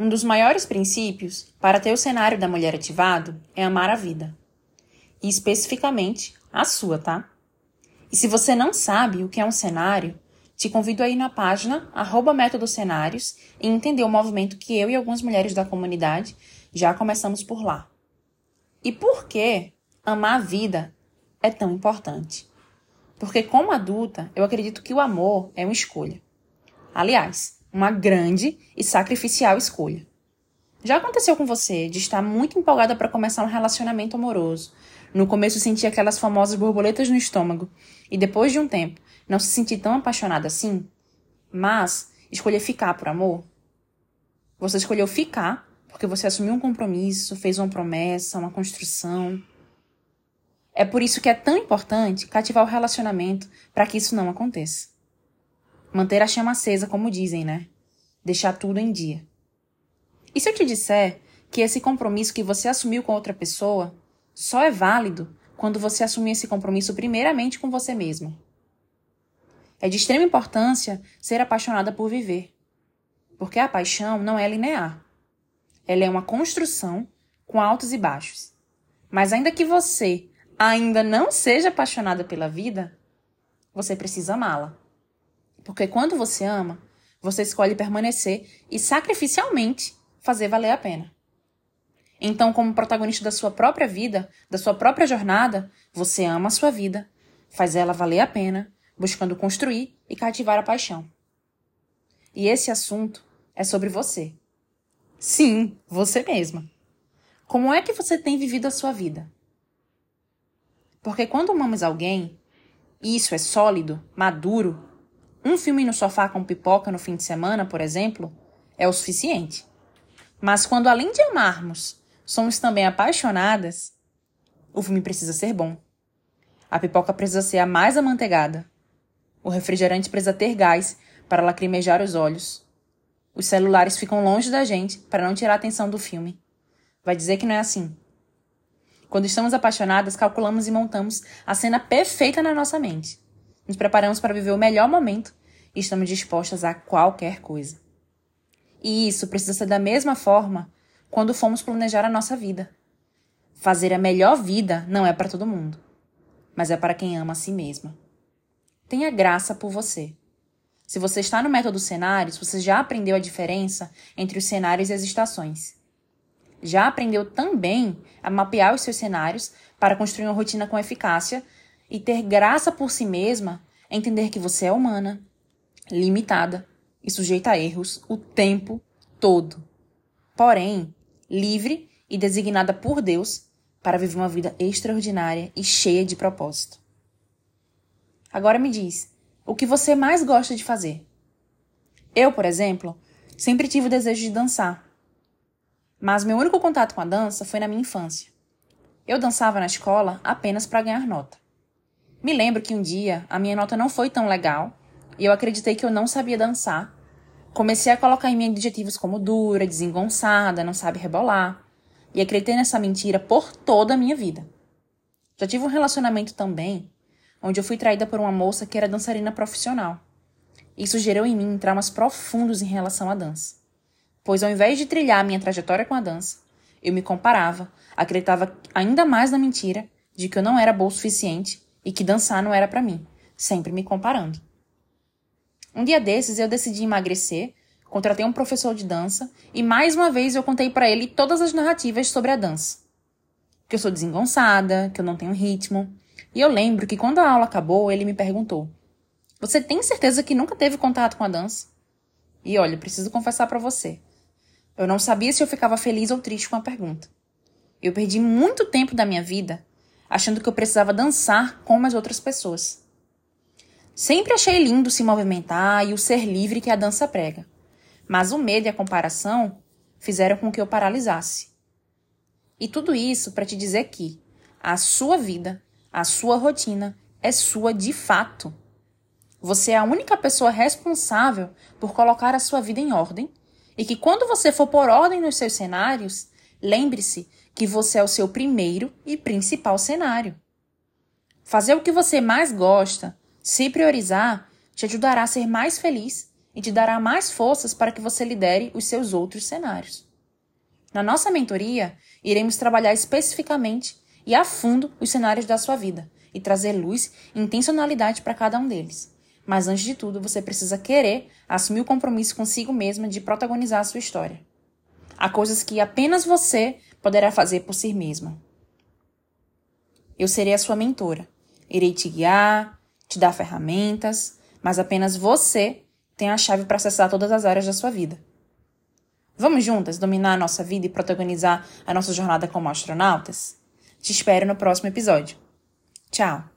Um dos maiores princípios para ter o cenário da mulher ativado é amar a vida. E especificamente a sua, tá? E se você não sabe o que é um cenário, te convido a ir na página arroba cenários e entender o movimento que eu e algumas mulheres da comunidade já começamos por lá. E por que amar a vida é tão importante? Porque como adulta, eu acredito que o amor é uma escolha. Aliás, uma grande e sacrificial escolha. Já aconteceu com você de estar muito empolgada para começar um relacionamento amoroso? No começo sentir aquelas famosas borboletas no estômago e depois de um tempo não se sentir tão apaixonada assim? Mas escolher ficar por amor? Você escolheu ficar porque você assumiu um compromisso, fez uma promessa, uma construção. É por isso que é tão importante cativar o relacionamento para que isso não aconteça. Manter a chama acesa, como dizem, né? Deixar tudo em dia. E se eu te disser que esse compromisso que você assumiu com outra pessoa só é válido quando você assumir esse compromisso primeiramente com você mesma? É de extrema importância ser apaixonada por viver. Porque a paixão não é linear. Ela é uma construção com altos e baixos. Mas ainda que você ainda não seja apaixonada pela vida, você precisa amá-la. Porque quando você ama, você escolhe permanecer e sacrificialmente fazer valer a pena. Então, como protagonista da sua própria vida, da sua própria jornada, você ama a sua vida, faz ela valer a pena, buscando construir e cativar a paixão. E esse assunto é sobre você. Sim, você mesma. Como é que você tem vivido a sua vida? Porque quando amamos alguém, isso é sólido, maduro, um filme no sofá com pipoca no fim de semana, por exemplo, é o suficiente. Mas quando além de amarmos, somos também apaixonadas, o filme precisa ser bom. A pipoca precisa ser a mais amanteigada. O refrigerante precisa ter gás para lacrimejar os olhos. Os celulares ficam longe da gente para não tirar a atenção do filme. Vai dizer que não é assim. Quando estamos apaixonadas, calculamos e montamos a cena perfeita na nossa mente. Nos preparamos para viver o melhor momento e estamos dispostas a qualquer coisa. E isso precisa ser da mesma forma quando fomos planejar a nossa vida. Fazer a melhor vida não é para todo mundo, mas é para quem ama a si mesma. Tenha graça por você. Se você está no método cenários, você já aprendeu a diferença entre os cenários e as estações. Já aprendeu também a mapear os seus cenários para construir uma rotina com eficácia e ter graça por si mesma é entender que você é humana, limitada e sujeita a erros o tempo todo. Porém, livre e designada por Deus para viver uma vida extraordinária e cheia de propósito. Agora me diz, o que você mais gosta de fazer? Eu, por exemplo, sempre tive o desejo de dançar. Mas meu único contato com a dança foi na minha infância. Eu dançava na escola apenas para ganhar nota. Me lembro que um dia a minha nota não foi tão legal e eu acreditei que eu não sabia dançar. Comecei a colocar em mim adjetivos como dura, desengonçada, não sabe rebolar. E acreditei nessa mentira por toda a minha vida. Já tive um relacionamento também onde eu fui traída por uma moça que era dançarina profissional. Isso gerou em mim traumas profundos em relação à dança. Pois ao invés de trilhar minha trajetória com a dança, eu me comparava, acreditava ainda mais na mentira de que eu não era boa o suficiente e que dançar não era para mim, sempre me comparando. Um dia desses eu decidi emagrecer, contratei um professor de dança e mais uma vez eu contei para ele todas as narrativas sobre a dança. Que eu sou desengonçada, que eu não tenho ritmo. E eu lembro que quando a aula acabou, ele me perguntou: "Você tem certeza que nunca teve contato com a dança?" E olha, preciso confessar para você. Eu não sabia se eu ficava feliz ou triste com a pergunta. Eu perdi muito tempo da minha vida achando que eu precisava dançar como as outras pessoas. Sempre achei lindo se movimentar e o ser livre que a dança prega, mas o medo e a comparação fizeram com que eu paralisasse. E tudo isso para te dizer que a sua vida, a sua rotina é sua de fato. Você é a única pessoa responsável por colocar a sua vida em ordem e que quando você for por ordem nos seus cenários, lembre-se que você é o seu primeiro e principal cenário. Fazer o que você mais gosta, se priorizar, te ajudará a ser mais feliz e te dará mais forças para que você lidere os seus outros cenários. Na nossa mentoria, iremos trabalhar especificamente e a fundo os cenários da sua vida e trazer luz e intencionalidade para cada um deles. Mas antes de tudo, você precisa querer assumir o compromisso consigo mesma de protagonizar a sua história. Há coisas que apenas você poderá fazer por si mesma. Eu serei a sua mentora. Irei te guiar, te dar ferramentas, mas apenas você tem a chave para acessar todas as áreas da sua vida. Vamos juntas dominar a nossa vida e protagonizar a nossa jornada como astronautas? Te espero no próximo episódio. Tchau!